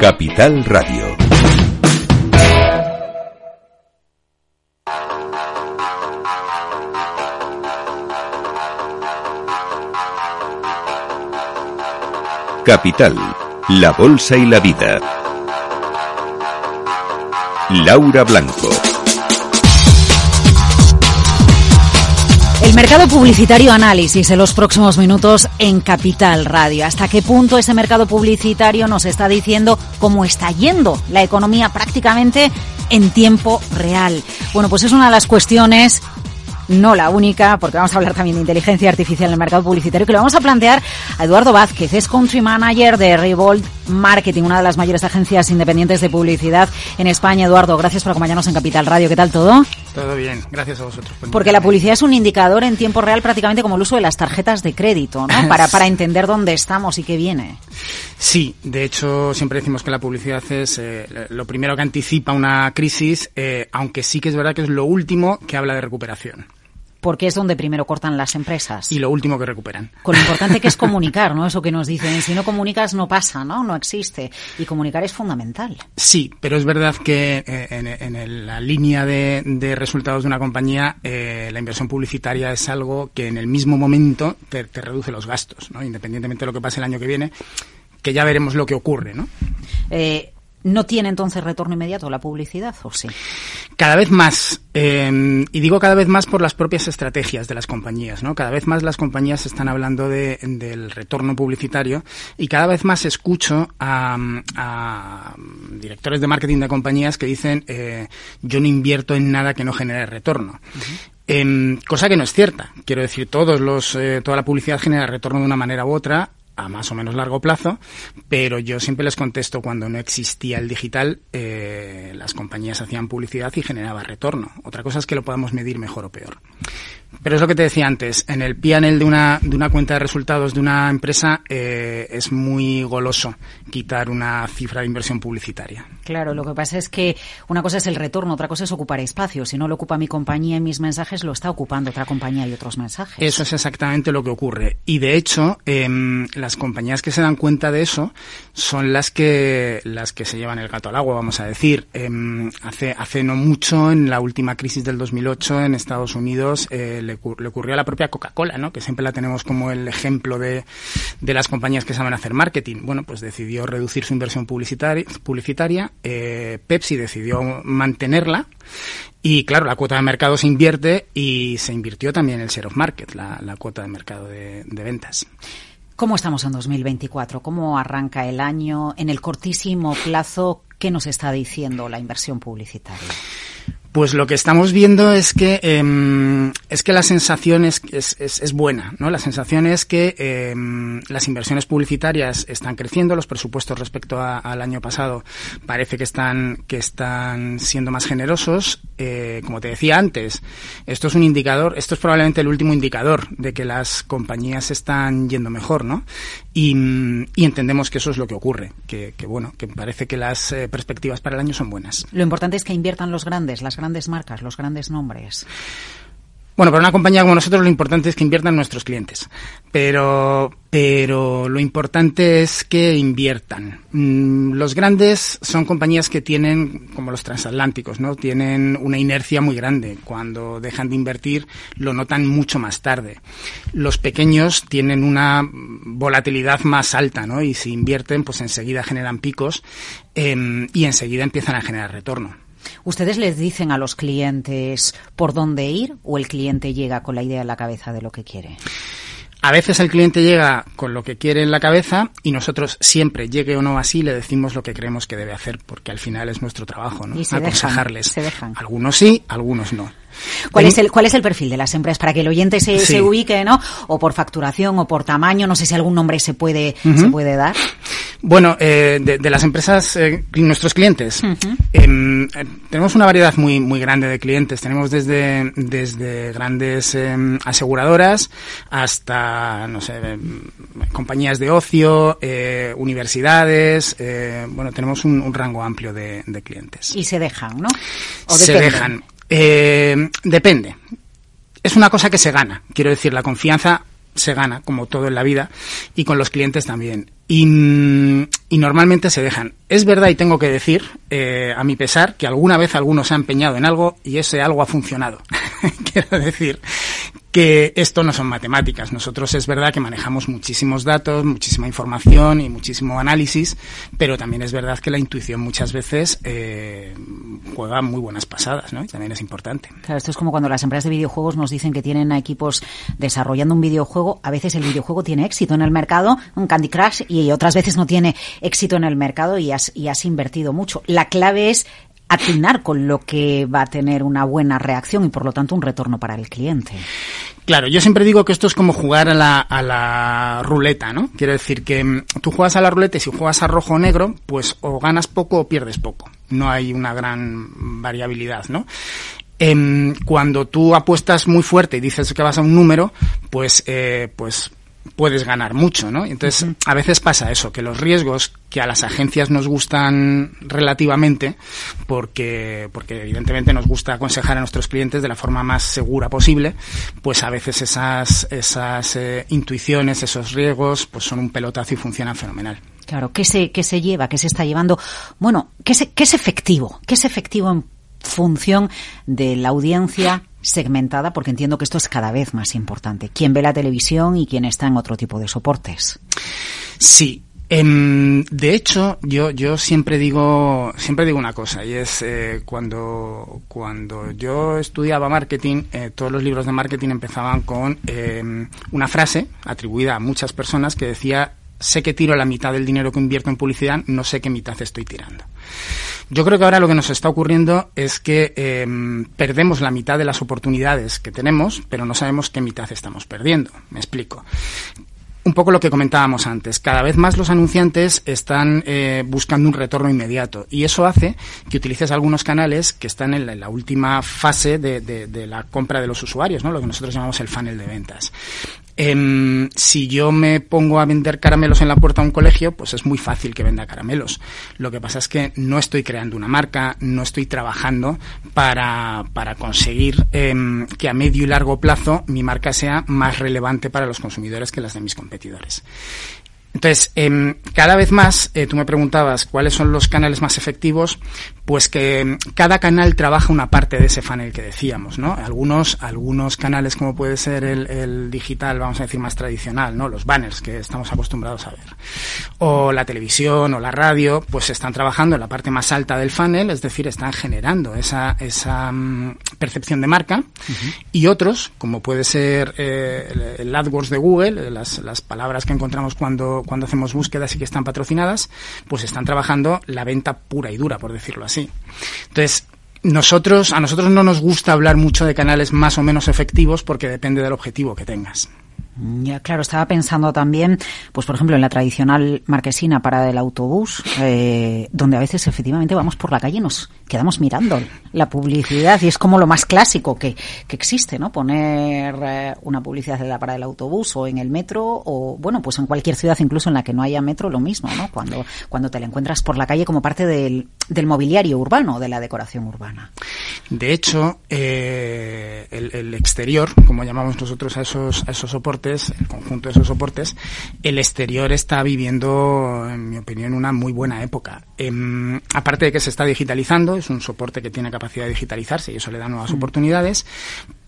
Capital Radio. Capital, la Bolsa y la Vida. Laura Blanco. Mercado publicitario análisis en los próximos minutos en Capital Radio. ¿Hasta qué punto ese mercado publicitario nos está diciendo cómo está yendo la economía prácticamente en tiempo real? Bueno, pues es una de las cuestiones no la única, porque vamos a hablar también de inteligencia artificial en el mercado publicitario, que lo vamos a plantear a Eduardo Vázquez, es Country Manager de Revolt Marketing, una de las mayores agencias independientes de publicidad en España. Eduardo, gracias por acompañarnos en Capital Radio. ¿Qué tal todo? Todo bien, gracias a vosotros. Porque la publicidad es un indicador en tiempo real prácticamente como el uso de las tarjetas de crédito, ¿no? Para, para entender dónde estamos y qué viene. Sí, de hecho siempre decimos que la publicidad es eh, lo primero que anticipa una crisis, eh, aunque sí que es verdad que es lo último que habla de recuperación porque es donde primero cortan las empresas. Y lo último que recuperan. Con lo importante que es comunicar, ¿no? Eso que nos dicen, si no comunicas no pasa, ¿no? No existe. Y comunicar es fundamental. Sí, pero es verdad que eh, en, la línea de, resultados de una compañía, eh, la inversión publicitaria es algo que en el mismo momento te, te reduce los gastos, ¿no? Independientemente de lo que pase el año que viene, que ya veremos lo que ocurre, ¿no? Eh, ¿No tiene entonces retorno inmediato la publicidad o sí? Cada vez más, eh, y digo cada vez más por las propias estrategias de las compañías, ¿no? Cada vez más las compañías están hablando de, del retorno publicitario y cada vez más escucho a, directores de marketing de compañías que dicen eh, yo no invierto en nada que no genere retorno. Em, cosa que no es cierta. Quiero decir, todos los, eh, toda la publicidad genera retorno de una manera u otra a más o menos largo plazo, pero yo siempre les contesto cuando no existía el digital, eh, las compañías hacían publicidad y generaba retorno. Otra cosa es que lo podamos medir mejor o peor. Pero es lo que te decía antes, en el PNL de una, de una cuenta de resultados de una empresa eh, es muy goloso quitar una cifra de inversión publicitaria. Claro, lo que pasa es que una cosa es el retorno, otra cosa es ocupar espacio. Si no lo ocupa mi compañía en mis mensajes, lo está ocupando otra compañía y otros mensajes. Eso es exactamente lo que ocurre. Y de hecho, eh, las compañías que se dan cuenta de eso son las que, las que se llevan el gato al agua, vamos a decir. Eh, hace, hace no mucho, en la última crisis del 2008 en Estados Unidos, eh, le, ocurrió a la propia Coca-Cola, ¿no? que siempre la tenemos como el ejemplo de, de, las compañías que saben hacer marketing. Bueno, pues decidió reducir su inversión publicitaria, eh, Pepsi decidió mantenerla y claro, la cuota de mercado se invierte y se invirtió también el share of market, la, cuota de mercado de, de ventas. ¿Cómo estamos en 2024? ¿Cómo arranca el año? En el cortísimo plazo, ¿qué nos está diciendo la inversión publicitaria? Pues lo que estamos viendo es que eh, es que la sensación es, es, es, buena, ¿no? La sensación es que eh, las inversiones publicitarias están creciendo, los presupuestos respecto al año pasado parece que están que están siendo más generosos. Eh, como te decía antes, esto es un indicador, esto es probablemente el último indicador de que las compañías están yendo mejor, ¿no? Y, y entendemos que eso es lo que ocurre, que, que bueno, que parece que las eh, perspectivas para el año son buenas. Lo importante es que inviertan los grandes, las grandes marcas, los grandes nombres. Bueno, para una compañía como nosotros lo importante es que inviertan nuestros clientes, pero, pero lo importante es que inviertan. Mm, los grandes son compañías que tienen, como los transatlánticos, ¿no? Tienen una inercia muy grande. Cuando dejan de invertir lo notan mucho más tarde. Los pequeños tienen una volatilidad más alta, ¿no? Y si invierten, pues enseguida generan picos eh, y enseguida empiezan a generar retorno. ¿Ustedes les dicen a los clientes por dónde ir o el cliente llega con la idea en la cabeza de lo que quiere? A veces el cliente llega con lo que quiere en la cabeza y nosotros siempre, llegue o no así, le decimos lo que creemos que debe hacer, porque al final es nuestro trabajo, ¿no? Y se Aconsejarles. se dejan. Algunos sí, algunos no. ¿Cuál es, el, ¿Cuál es el perfil de las empresas? Para que el oyente se, se, ubique, ¿no? O por facturación o por tamaño, no sé si algún nombre se puede, se puede dar. Bueno, eh, de, las empresas, eh, nuestros clientes, eh, tenemos una variedad muy, muy grande de clientes. Tenemos desde, desde grandes em, aseguradoras hasta, no sé, em, compañías de ocio, universidades. bueno, tenemos un, rango amplio de, clientes. Y se dejan, ¿no? se dejan. Depende. Es una cosa que se gana. Quiero decir, la confianza se gana, como todo en la vida, y con los clientes también. Y, normalmente se dejan. Es verdad y tengo que decir, eh, a mi pesar, que alguna vez alguno se ha empeñado en algo y ese algo ha funcionado. Quiero decir que esto no son matemáticas. Nosotros es verdad que manejamos muchísimos datos, muchísima información y muchísimo análisis, pero también es verdad que la intuición muchas veces eh, juega muy buenas pasadas, ¿no? Y también es importante. Claro, esto es como cuando las empresas de videojuegos nos dicen que tienen equipos desarrollando un videojuego. A veces el videojuego tiene éxito en el mercado, un Candy Crush, y otras veces no tiene éxito en el mercado y has, y has invertido mucho. La clave es atinar con lo que va a tener una buena reacción y por lo tanto un retorno para el cliente. Claro, yo siempre digo que esto es como jugar a la, a la ruleta, ¿no? Quiero decir que mm, tú juegas a la ruleta y si juegas a rojo o negro, pues o ganas poco o pierdes poco. No hay una gran variabilidad, ¿no? Eh, cuando tú apuestas muy fuerte y dices que vas a un número, pues, eh, pues puedes ganar mucho, ¿no? Entonces, a veces pasa eso, que los riesgos que a las agencias nos gustan relativamente, porque, porque evidentemente nos gusta aconsejar a nuestros clientes de la forma más segura posible, pues a veces esas, esas eh, intuiciones, esos riesgos, pues son un pelotazo y funcionan fenomenal. Claro, ¿qué se, qué se lleva? ¿Qué se está llevando? Bueno, ¿qué, se, qué es efectivo? ¿Qué es efectivo en función de la audiencia segmentada, porque entiendo que esto es cada vez más importante. ¿Quién ve la televisión y quién está en otro tipo de soportes? Sí, em, de hecho, yo, yo siempre digo, siempre digo una cosa, y es eh, cuando, cuando yo estudiaba marketing, eh, todos los libros de marketing empezaban con em, una frase atribuida a muchas personas que decía sé que tiro la mitad del dinero que invierto en publicidad, no sé qué mitad estoy tirando. Yo creo que ahora lo que nos está ocurriendo es que eh, perdemos la mitad de las oportunidades que tenemos, pero no sabemos qué mitad estamos perdiendo. Me explico un poco lo que comentábamos antes. Cada vez más los anunciantes están eh, buscando un retorno inmediato y eso hace que utilices algunos canales que están en la, última fase de, de, de, la compra de los usuarios, ¿no? lo que nosotros llamamos el funnel de ventas. Eh, si yo me pongo a vender caramelos en la puerta de un colegio, pues es muy fácil que venda caramelos. Lo que pasa es que no estoy creando una marca, no estoy trabajando para, para conseguir eh, que a medio y largo plazo mi marca sea más relevante para los consumidores que las de mis competidores. Entonces, eh, cada vez más, eh, tú me preguntabas cuáles son los canales más efectivos, pues que em, cada canal trabaja una parte de ese funnel que decíamos, ¿no? Algunos, algunos canales como puede ser el, el, digital, vamos a decir más tradicional, ¿no? Los banners que estamos acostumbrados a ver. O la televisión o la radio, pues están trabajando en la parte más alta del funnel, es decir, están generando esa, esa um, percepción de marca. Uh -huh. Y otros, como puede ser eh, el, el AdWords de Google, las, las palabras que encontramos cuando cuando hacemos búsquedas y que están patrocinadas, pues están trabajando la venta pura y dura, por decirlo así. Entonces, nosotros, a nosotros no nos gusta hablar mucho de canales más o menos efectivos porque depende del objetivo que tengas. Ya, claro, estaba pensando también, pues por ejemplo, en la tradicional marquesina parada del autobús, eh, donde a veces efectivamente vamos por la calle y nos quedamos mirando la publicidad y es como lo más clásico que, que existe, ¿no? Poner eh, una publicidad de la parada del autobús o en el metro o, bueno, pues en cualquier ciudad, incluso en la que no haya metro, lo mismo, ¿no? Cuando, cuando te la encuentras por la calle como parte del, del mobiliario urbano, de la decoración urbana. De hecho, eh, el, el exterior, como llamamos nosotros a esos, a esos soportes, el conjunto de esos soportes, el exterior está viviendo, en mi opinión, una muy buena época. Eh, aparte de que se está digitalizando, es un soporte que tiene capacidad de digitalizarse y eso le da nuevas mm. oportunidades,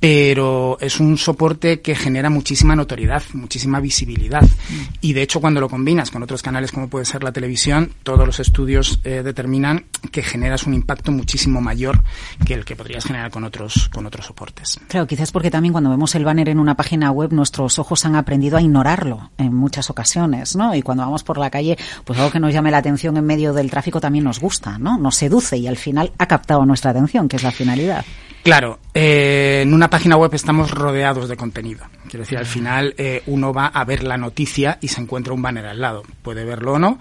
pero es un soporte que genera muchísima notoriedad, muchísima visibilidad. Mm. Y de hecho, cuando lo combinas con otros canales como puede ser la televisión, todos los estudios eh, determinan que generas un impacto muchísimo mayor que el que podrías generar con otros, con otros soportes. Claro, quizás porque también cuando vemos el banner en una página web, nuestros ojos han aprendido a ignorarlo en muchas ocasiones, ¿no? Y cuando vamos por la calle, pues algo que nos llame la atención en medio del tráfico también nos gusta, ¿no? Nos seduce y al final ha captado nuestra atención, que es la finalidad. Claro, eh, en una página web estamos rodeados de contenido. Quiero decir, al final eh, uno va a ver la noticia y se encuentra un banner al lado. Puede verlo o no.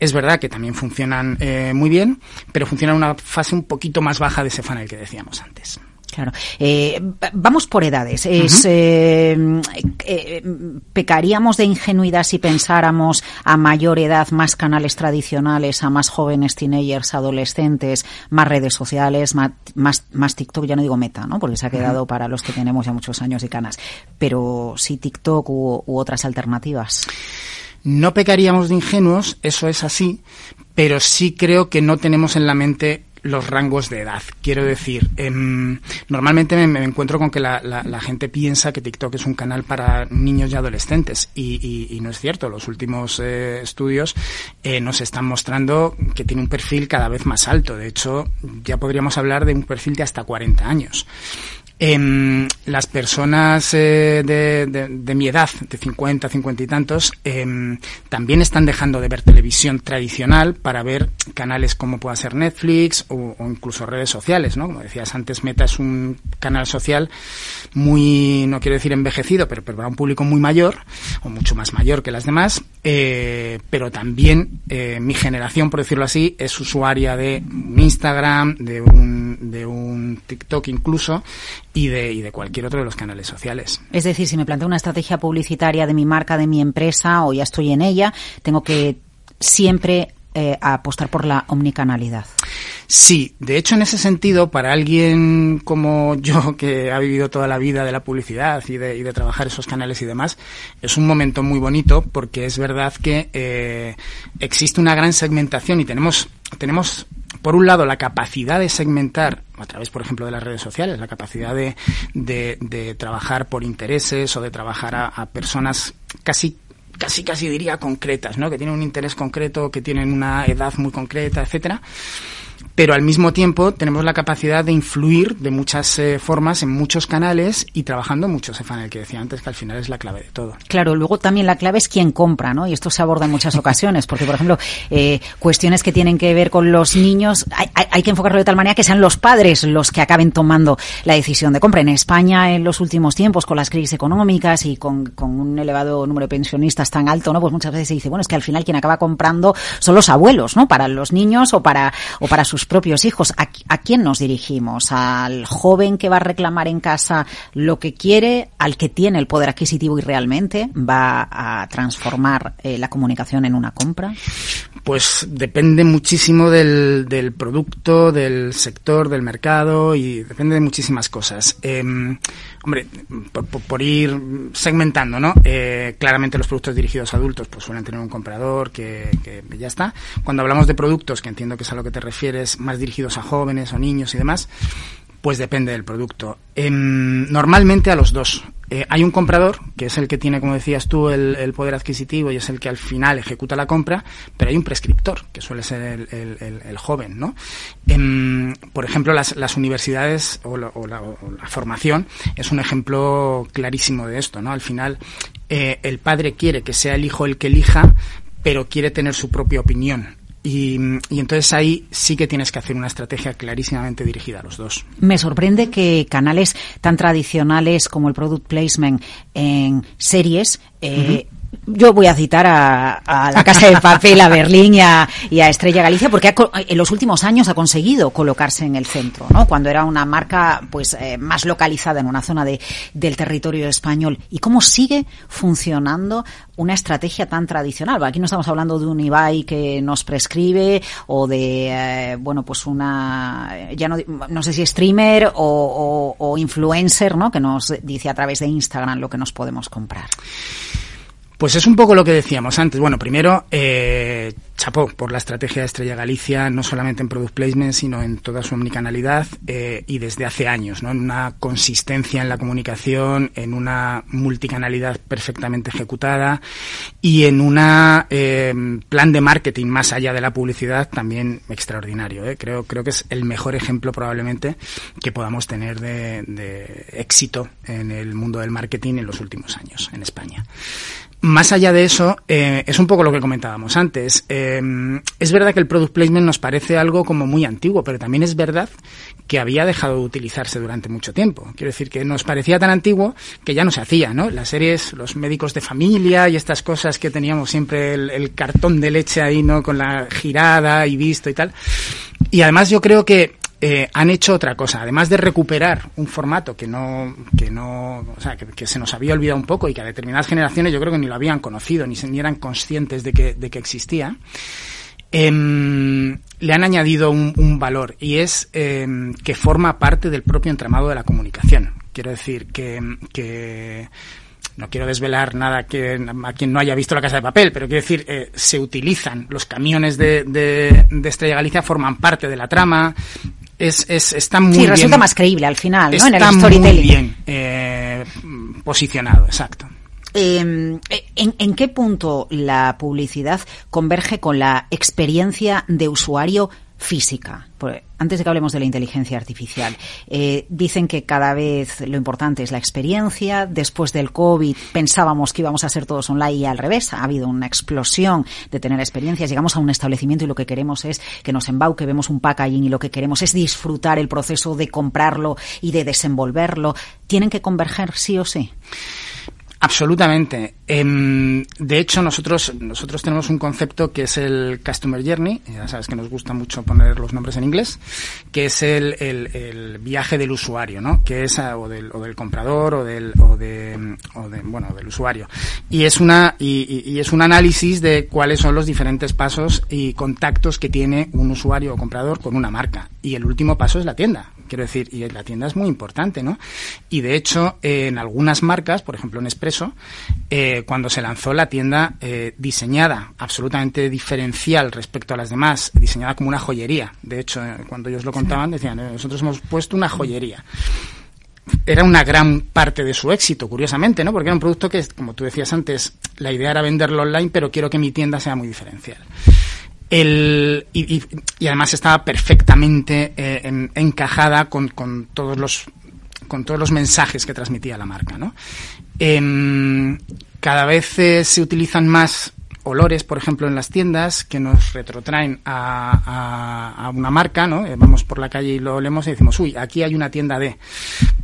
Es verdad que también funcionan eh, muy bien, pero funcionan en una fase un poquito más baja de ese funnel que decíamos antes. Claro. Eh, vamos por edades. Es, eh, eh, ¿Pecaríamos de ingenuidad si pensáramos a mayor edad más canales tradicionales, a más jóvenes, teenagers, adolescentes, más redes sociales, más, más, TikTok? Ya no digo meta, ¿no? Porque se ha quedado para los que tenemos ya muchos años y canas. Pero sí TikTok u, u otras alternativas. No pecaríamos de ingenuos, eso es así, pero sí creo que no tenemos en la mente los rangos de edad. Quiero decir, em, normalmente me, encuentro con que la, gente piensa que TikTok es un canal para niños y adolescentes y, no es cierto. Los últimos eh, estudios eh, nos están mostrando que tiene un perfil cada vez más alto. De hecho, ya podríamos hablar de un perfil de hasta 40 años. Eh, las personas eh, de, mi edad, de 50, 50 y tantos, eh, también están dejando de ver televisión tradicional para ver canales como pueda ser Netflix o, incluso redes sociales, ¿no? Como decías antes, Meta es un canal social muy, no quiero decir envejecido, pero, pero para un público muy mayor, o mucho más mayor que las demás, eh, pero también eh, mi generación, por decirlo así, es usuaria de Instagram, de un, de un TikTok incluso, y de, y de cualquier otro de los canales sociales. Es decir, si me planteo una estrategia publicitaria de mi marca, de mi empresa, o ya estoy en ella, tengo que siempre eh, apostar por la omnicanalidad. Sí, de hecho en ese sentido, para alguien como yo que ha vivido toda la vida de la publicidad y de, y de trabajar esos canales y demás, es un momento muy bonito porque es verdad que eh, existe una gran segmentación y tenemos, tenemos por un lado, la capacidad de segmentar, a través, por ejemplo, de las redes sociales, la capacidad de, de, trabajar por intereses o de trabajar a, a, personas casi casi casi diría concretas, ¿no? Que tienen un interés concreto, que tienen una edad muy concreta, etcétera pero al mismo tiempo tenemos la capacidad de influir de muchas eh, formas en muchos canales y trabajando mucho ese funnel que decía antes, que al final es la clave de todo. Claro, luego también la clave es quién compra, ¿no? Y esto se aborda en muchas ocasiones, porque, por ejemplo, eh, cuestiones que tienen que ver con los niños, hay, hay, que enfocarlo de tal manera que sean los padres los que acaben tomando la decisión de compra. En España, en los últimos tiempos, con las crisis económicas y con, con un elevado número de pensionistas tan alto, ¿no? Pues muchas veces se dice, bueno, es que al final quien acaba comprando son los abuelos, ¿no? Para los niños o para, o para sus propios hijos. ¿A, quién nos dirigimos? ¿Al joven que va a reclamar en casa lo que quiere? ¿Al que tiene el poder adquisitivo y realmente va a transformar eh, la comunicación en una compra? Pues depende muchísimo del, producto, del sector, del mercado y depende de muchísimas cosas. Em, hombre, por, ir segmentando, ¿no? Eh, claramente los productos dirigidos a adultos pues suelen tener un comprador que, ya está. Cuando hablamos de productos, que entiendo que es a lo que te refieres, más dirigidos a jóvenes o niños y demás, pues depende del producto. Em, normalmente a los dos. Eh, hay un comprador, que es el que tiene, como decías tú, el, poder adquisitivo y es el que al final ejecuta la compra, pero hay un prescriptor, que suele ser el, joven, ¿no? Em, por ejemplo, las, universidades o la, formación es un ejemplo clarísimo de esto, ¿no? Al final, eh, el padre quiere que sea el hijo el que elija, pero quiere tener su propia opinión. Y, entonces ahí sí que tienes que hacer una estrategia clarísimamente dirigida a los dos. Me sorprende que canales tan tradicionales como el product placement en series eh, yo voy a citar a, la Casa de Papel, a Berlín y a, Estrella Galicia, porque en los últimos años ha conseguido colocarse en el centro, ¿no? Cuando era una marca, pues, eh, más localizada en una zona de, del territorio español. ¿Y cómo sigue funcionando una estrategia tan tradicional? Aquí no estamos hablando de un Ibai que nos prescribe o de, eh, bueno, pues una, ya no, no sé si streamer o influencer, ¿no? Que nos dice a través de Instagram lo que nos podemos comprar. Pues es un poco lo que decíamos antes. Bueno, primero, eh, chapó por la estrategia de Estrella Galicia, no solamente en product placement, sino en toda su omnicanalidad eh, y desde hace años, ¿no? En una consistencia en la comunicación, en una multicanalidad perfectamente ejecutada y en una eh, plan de marketing más allá de la publicidad también extraordinario. ¿eh? Creo, creo que es el mejor ejemplo probablemente que podamos tener de éxito en el mundo del marketing en los últimos años en España. Más allá de eso, eh, es un poco lo que comentábamos antes. Eh, es verdad que el product placement nos parece algo como muy antiguo, pero también es verdad que había dejado de utilizarse durante mucho tiempo. Quiero decir que nos parecía tan antiguo que ya no se hacía, ¿no? Las series, los médicos de familia y estas cosas que teníamos siempre el, el cartón de leche ahí, ¿no? Con la girada y visto y tal. Y además yo creo que eh, han hecho otra cosa. Además de recuperar un formato que no, que no, o sea, que, se nos había olvidado un poco y que a determinadas generaciones yo creo que ni lo habían conocido, ni, ni eran conscientes de que, de que existía, em, le han añadido un, valor y es em, que forma parte del propio entramado de la comunicación. Quiero decir que, que no quiero desvelar nada que a quien no haya visto la casa de papel, pero quiero decir, eh, se utilizan los camiones de, de, Estrella Galicia, forman parte de la trama. Es, es, está muy sí, resulta más creíble al final, ¿no? en el storytelling. Muy bien eh, posicionado, exacto. Em, ¿en, ¿En qué punto la publicidad converge con la experiencia de usuario física. Antes de que hablemos de la inteligencia artificial, eh, dicen que cada vez lo importante es la experiencia. Después del COVID pensábamos que íbamos a ser todos online y al revés. Ha habido una explosión de tener experiencias. Llegamos a un establecimiento y lo que queremos es que nos embauque, vemos un packaging y lo que queremos es disfrutar el proceso de comprarlo y de desenvolverlo. ¿Tienen que converger sí o sí? Absolutamente. Em, de hecho, nosotros, nosotros tenemos un concepto que es el Customer Journey, ya sabes que nos gusta mucho poner los nombres en inglés, que es el, el, viaje del usuario, ¿no? Que es, o del, o del comprador o del, o de, o de, bueno, del usuario. Y es una, y, es un análisis de cuáles son los diferentes pasos y contactos que tiene un usuario o comprador con una marca. Y el último paso es la tienda. Quiero decir, y la tienda es muy importante, ¿no? Y de hecho, en algunas marcas, por ejemplo en Eh, cuando se lanzó la tienda eh, diseñada, absolutamente diferencial respecto a las demás, diseñada como una joyería. De hecho, eh, cuando ellos lo contaban, decían, nosotros hemos puesto una joyería era una gran parte de su éxito, curiosamente, ¿no? Porque era un producto que, como tú decías antes, la idea era venderlo online, pero quiero que mi tienda sea muy diferencial. El, y, además estaba perfectamente eh, encajada con, con, todos los con todos los mensajes que transmitía la marca, ¿no? Em, cada vez eh, se utilizan más olores, por ejemplo, en las tiendas que nos retrotraen a, una marca, ¿no? Eh, vamos por la calle y lo olemos y decimos, uy, aquí hay una tienda de,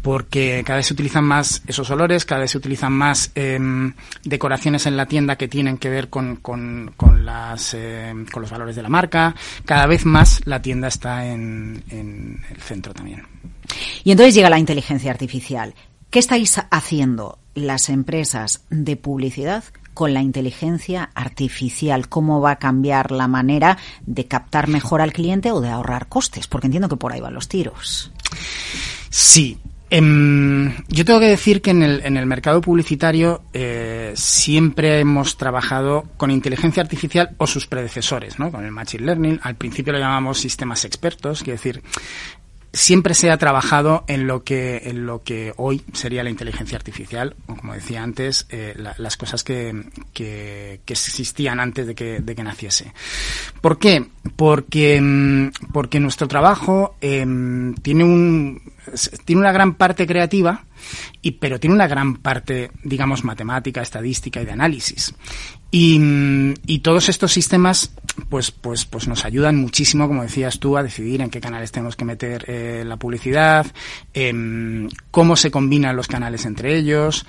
porque cada vez se utilizan más esos olores, cada vez se utilizan más em, decoraciones en la tienda que tienen que ver em, con los valores de la marca, cada vez más la tienda está en el centro también. Y entonces llega la inteligencia artificial. ¿Qué estáis haciendo las empresas de publicidad con la inteligencia artificial? ¿Cómo va a cambiar la manera de captar mejor al cliente o de ahorrar costes? Porque entiendo que por ahí van los tiros. Sí, em, yo tengo que decir que en el, mercado publicitario eh, siempre hemos trabajado con inteligencia artificial o sus predecesores, ¿no? Con el Machine Learning. Al principio lo llamamos sistemas expertos, quiere decir, siempre se ha trabajado en lo que en lo que hoy sería la inteligencia artificial o como decía antes eh, las cosas que, que, existían antes de que, de que naciese ¿por qué? porque mm, porque nuestro trabajo em, tiene un tiene una gran parte creativa y pero tiene una gran parte digamos matemática estadística y de análisis y, todos estos sistemas, pues, pues, pues nos ayudan muchísimo, como decías tú, a decidir en qué canales tenemos que meter eh, la publicidad, eh, cómo se combinan los canales entre ellos,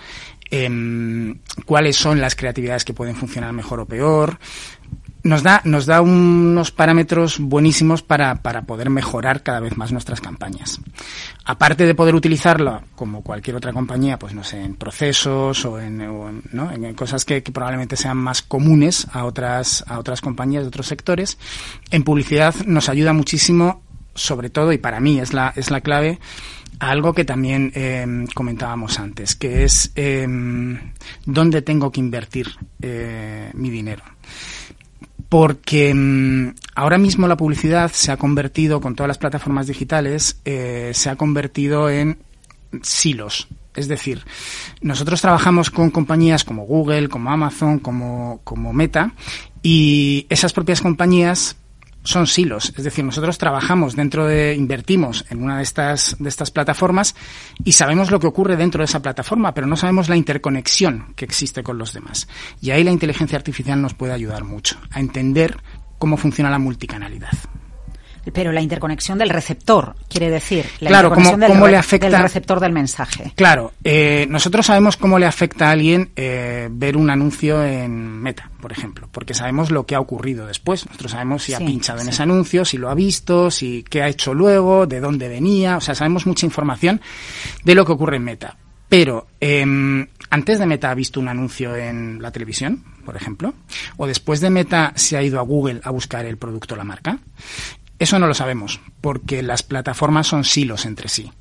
eh, cuáles son las creatividades que pueden funcionar mejor o peor nos da, nos da unos parámetros buenísimos para, para, poder mejorar cada vez más nuestras campañas. Aparte de poder utilizarlo como cualquier otra compañía, pues no sé, en procesos o en, ¿no? en cosas que, probablemente sean más comunes a otras, a otras compañías de otros sectores, en publicidad nos ayuda muchísimo, sobre todo, y para mí es la, es la clave, a algo que también eh, comentábamos antes, que es eh, dónde tengo que invertir eh, mi dinero porque mm, ahora mismo la publicidad se ha convertido, con todas las plataformas digitales, eh, se ha convertido en silos. Es decir, nosotros trabajamos con compañías como Google, como Amazon, como, como Meta, y esas propias compañías son silos, es decir, nosotros trabajamos dentro de, invertimos en una de estas, de estas plataformas y sabemos lo que ocurre dentro de esa plataforma, pero no sabemos la interconexión que existe con los demás. Y ahí la inteligencia artificial nos puede ayudar mucho a entender cómo funciona la multicanalidad. Pero la interconexión del receptor, quiere decir, la claro, ¿cómo, interconexión cómo del, le afecta? del receptor del mensaje. Claro, eh, nosotros sabemos cómo le afecta a alguien eh, ver un anuncio en Meta, por ejemplo, porque sabemos lo que ha ocurrido después. Nosotros sabemos si ha Sí, pinchado en ese anuncio, si lo ha visto, si qué ha hecho luego, de dónde venía. O sea, sabemos mucha información de lo que ocurre en Meta. Pero em, antes de Meta ha visto un anuncio en la televisión, por ejemplo, o después de Meta se ha ido a Google a buscar el producto o la marca. Eso no lo sabemos, porque las plataformas son silos entre sí.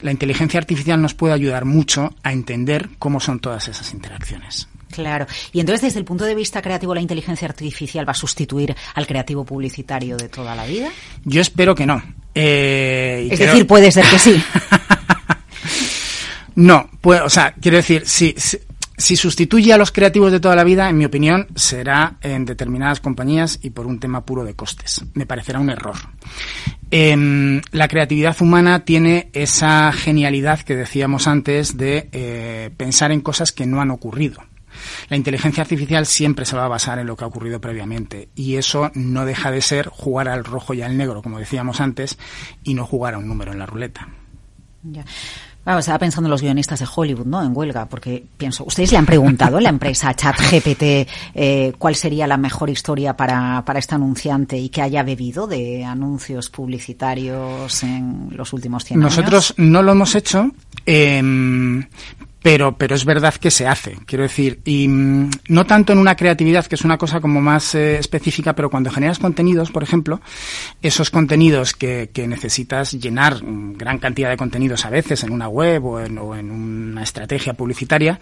La inteligencia artificial nos puede ayudar mucho a entender cómo son todas esas interacciones. Claro. Y entonces, desde el punto de vista creativo, la inteligencia artificial va a sustituir al creativo publicitario de toda la vida. Yo espero que no. Eh, Es creo- decir, puede ser que sí. No, pues, o sea, quiero decir, si, si sustituye a los creativos de toda la vida, en mi opinión, será en determinadas compañías y por un tema puro de costes. Me parecerá un error. Em, la creatividad humana tiene esa genialidad que decíamos antes de eh, pensar en cosas que no han ocurrido. La inteligencia artificial siempre se va a basar en lo que ha ocurrido previamente y eso no deja de ser jugar al rojo y al negro, como decíamos antes, y no jugar a un número en la ruleta. Vamos, estaba pensando en los guionistas de Hollywood, ¿no? En huelga, porque pienso, ¿ustedes le han preguntado a la empresa ChatGPT eh, cuál sería la mejor historia para, para este anunciante y que haya bebido de anuncios publicitarios en los últimos 100 años? Nosotros no lo hemos hecho, em, pero, pero es verdad que se hace, quiero decir, y mm, no tanto en una creatividad, que es una cosa como más eh, específica, pero cuando generas contenidos, por ejemplo, esos contenidos que, necesitas llenar gran cantidad de contenidos a veces en una web o en, o en una estrategia publicitaria,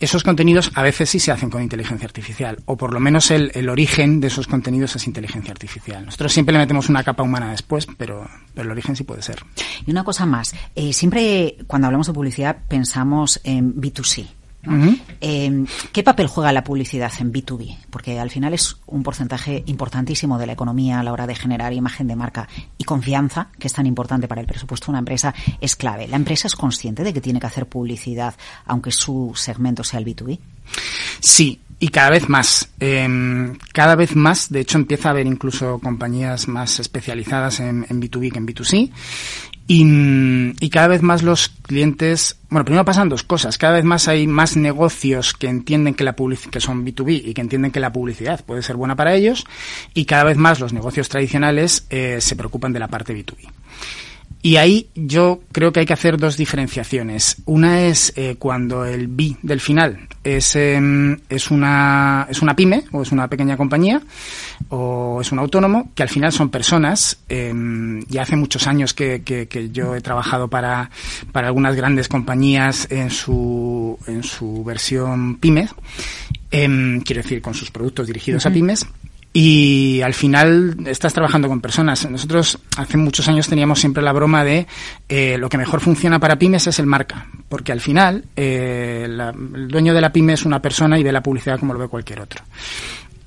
esos contenidos a veces sí se hacen con inteligencia artificial, o por lo menos el, origen de esos contenidos es inteligencia artificial. Nosotros siempre le metemos una capa humana después, pero, pero el origen sí puede ser. Y una cosa más, eh, siempre cuando hablamos de publicidad pensamos en B2C. ¿no? Ujú. Eh, ¿Qué papel juega la publicidad en B2B? Porque al final es un porcentaje importantísimo de la economía a la hora de generar imagen de marca y confianza, que es tan importante para el presupuesto de una empresa, es clave. ¿La empresa es consciente de que tiene que hacer publicidad aunque su segmento sea el B2B? Sí, y cada vez más. Eh, cada vez más, de hecho, empieza a haber incluso compañías más especializadas en, en B2B que en B2C. Y, y cada vez más los clientes, bueno, primero pasan dos cosas. Cada vez más hay más negocios que entienden que la publicidad, que son B2B y que entienden que la publicidad puede ser buena para ellos. Y cada vez más los negocios tradicionales eh, se preocupan de la parte B2B. Y ahí yo creo que hay que hacer dos diferenciaciones. Una es eh, cuando el B del final es, em, es, una, es una pyme o es una pequeña compañía o es un autónomo, que al final son personas. em, ya hace muchos años que, que- que yo he trabajado para, para algunas grandes compañías en su, en su versión pyme. Em, quiero decir, con sus productos dirigidos a pymes. Y al final estás trabajando con personas. Nosotros hace muchos años teníamos siempre la broma de eh, lo que mejor funciona para pymes es el marca, porque al final eh, la- el dueño de la pyme es una persona y ve la publicidad como lo ve cualquier otro.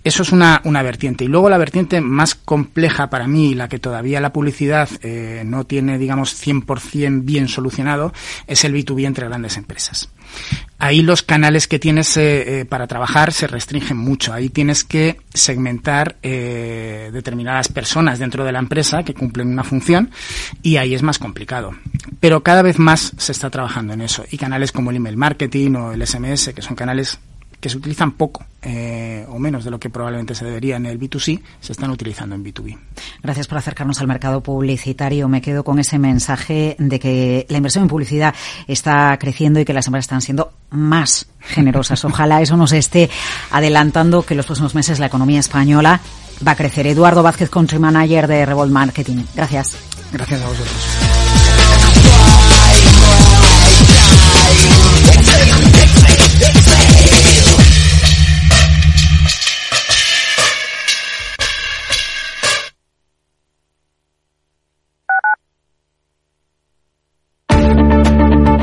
Eso es una, una vertiente. Y luego la vertiente más compleja para mí, la que todavía la publicidad eh, no tiene, digamos, 100% bien solucionado, es el B2B entre grandes empresas. Ahí los canales que tienes eh, eh, para trabajar se restringen mucho. Ahí tienes que segmentar determinadas personas dentro de la empresa que cumplen una función y ahí es más complicado. Pero cada vez más se está trabajando en eso. Y canales como el email marketing o el SMS, que son canales que se utilizan poco eh, o menos de lo que probablemente se debería en el B2C, se están utilizando en B2B. Gracias por acercarnos al mercado publicitario. Me quedo con ese mensaje de que la inversión en publicidad está creciendo y que las empresas están siendo más generosas. Ojalá eso nos esté adelantando que en los próximos meses la economía española va a crecer. Eduardo Vázquez, Country Manager de Revolt Marketing. Gracias. Gracias a vosotros.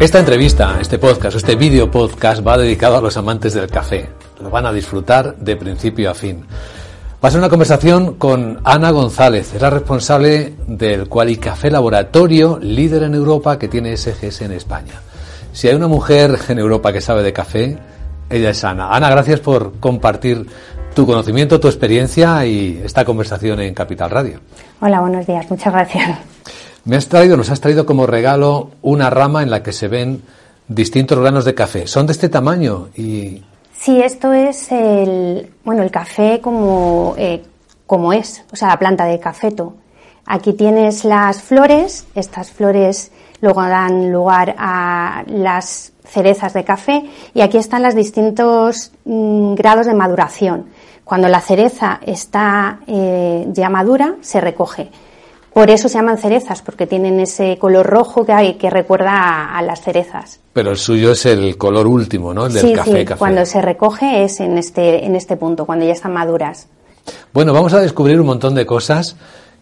Esta entrevista, este podcast, este video podcast va dedicado a los amantes del café. Lo van a disfrutar de principio a fin. Va a ser una conversación con Ana González, es la responsable del Quali Café Laboratorio, líder en Europa que tiene SGS en España. Si hay una mujer en Europa que sabe de café, ella es Ana. Ana, gracias por compartir tu conocimiento, tu experiencia y esta conversación en Capital Radio. Hola, buenos días, muchas gracias. Me has traído, nos has traído como regalo una rama en la que se ven distintos granos de café. Son de este tamaño y. Sí, esto es el, bueno, el café como, eh, como es, o sea, la planta de cafeto. Aquí tienes las flores, estas flores luego dan lugar a las cerezas de café y aquí están los distintos mm, grados de maduración. Cuando la cereza está eh, ya madura, se recoge. Por eso se llaman cerezas, porque tienen ese color rojo que, hay, que recuerda a, las cerezas. Pero el suyo es el color último, ¿no? El del sí, café, sí, café. cuando se recoge es en este, en este punto, cuando ya están maduras. Bueno, vamos a descubrir un montón de cosas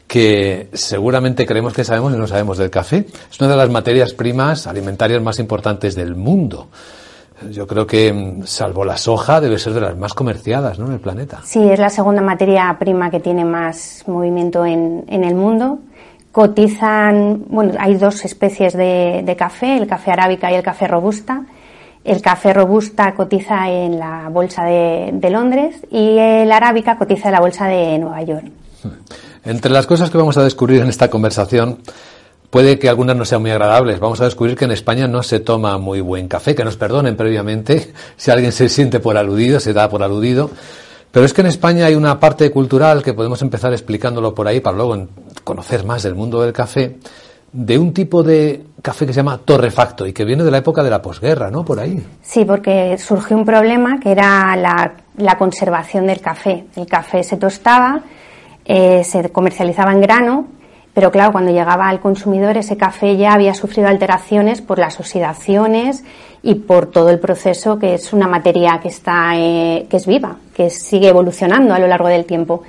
que seguramente creemos que sabemos y no sabemos del café. Es una de las materias primas alimentarias más importantes del mundo. Yo creo que, mm, salvo la soja, debe ser de las más comerciadas ¿no? en el planeta. Sí, es la segunda materia prima que tiene más movimiento en, en el mundo. Cotizan, bueno, hay dos especies de, de café, el café arábica y el café robusta. El café robusta cotiza en la bolsa de, de Londres y el arábica cotiza en la bolsa de Nueva York. Entre las cosas que vamos a descubrir en esta conversación, puede que algunas no sean muy agradables. Vamos a descubrir que en España no se toma muy buen café, que nos perdonen previamente si alguien se siente por aludido, se da por aludido. Pero es que en España hay una parte cultural que podemos empezar explicándolo por ahí para luego conocer más del mundo del café, de un tipo de café que se llama torrefacto y que viene de la época de la posguerra, ¿no? Por ahí. Sí, porque surgió un problema que era la, la conservación del café. El café se tostaba, eh, se comercializaba en grano, pero claro, cuando llegaba al consumidor ese café ya había sufrido alteraciones por las oxidaciones y por todo el proceso que es una materia que está, eh, que es viva, que sigue evolucionando a lo largo del tiempo.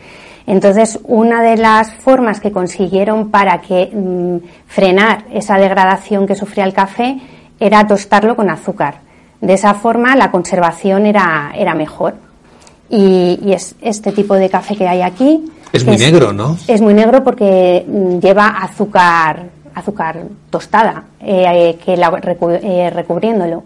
Entonces, una de las formas que consiguieron para que mm, frenar esa degradación que sufría el café era tostarlo con azúcar. De esa forma, la conservación era, era mejor. Y, y es este tipo de café que hay aquí. Es muy negro, ¿no? Es muy negro porque mm, lleva azúcar, azúcar tostada, eh, eh, que la, recu- eh, recubriéndolo.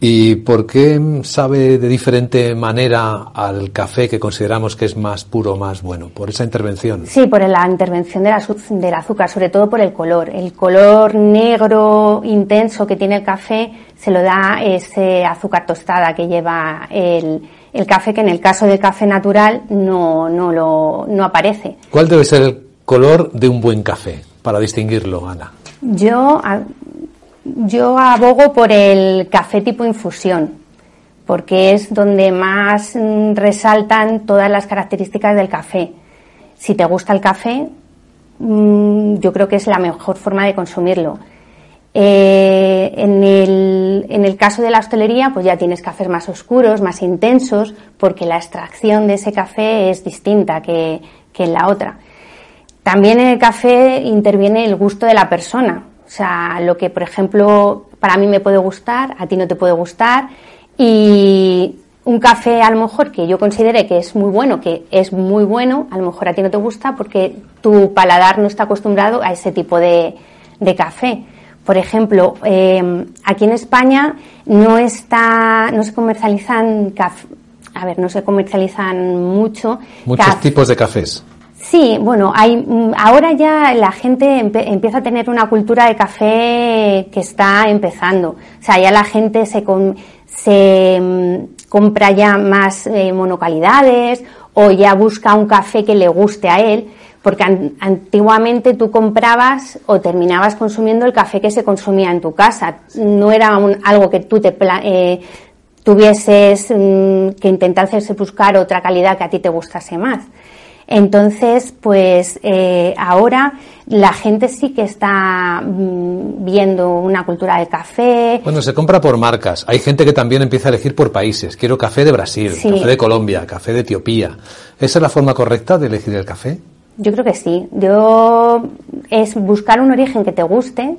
¿Y por qué sabe de diferente manera al café que consideramos que es más puro, más bueno? Por esa intervención. Sí, por la intervención del, del azúcar, sobre todo por el color. El color negro intenso que tiene el café se lo da ese azúcar tostada que lleva el, el café, que en el caso del café natural no, no, lo, no aparece. ¿Cuál debe ser el color de un buen café para distinguirlo, Ana? Yo, yo abogo por el café tipo infusión, porque es donde más mm, resaltan todas las características del café. Si te gusta el café, mm, yo creo que es la mejor forma de consumirlo. Eh, en, el, caso de la hostelería, pues ya tienes cafés más oscuros, más intensos, porque la extracción de ese café es distinta que, en la otra. También en el café interviene el gusto de la persona. O sea, lo que, por ejemplo, para mí me puede gustar, a ti no te puede gustar. Y un café, a lo mejor, que yo considere que es muy bueno, que es muy bueno, a lo mejor a ti no te gusta porque tu paladar no está acostumbrado a ese tipo de café. Por ejemplo, eh, aquí en España no está, no se comercializan a ver, no se comercializan mucho. Muchos tipos de cafés. Sí, bueno, hay, mm, ahora ya la gente empieza a tener una cultura de café que está empezando. O sea, ya la gente se, se mm, compra ya más eh, monocalidades o ya busca un café que le guste a él porque antiguamente tú comprabas o terminabas consumiendo el café que se consumía en tu casa. No era algo que tú te eh, tuvieses mm, que intentarse buscar otra calidad que a ti te gustase más. Entonces, pues eh, ahora la gente sí que está mm, viendo una cultura de café. Bueno, se compra por marcas. Hay gente que también empieza a elegir por países. Quiero café de Brasil, café de Colombia, café de Etiopía. ¿Esa es la forma correcta de elegir el café? Yo creo que sí. Yo es buscar un origen que te guste.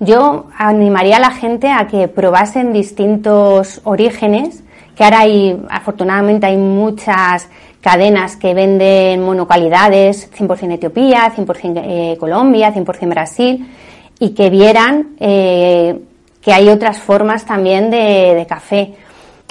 Yo animaría a la gente a que probasen distintos orígenes, que ahora hay, afortunadamente hay muchas cadenas que venden monocalidades, 100% Etiopía, 100% eh, Colombia, 100% Brasil, y que vieran eh, que hay otras formas también de, de café.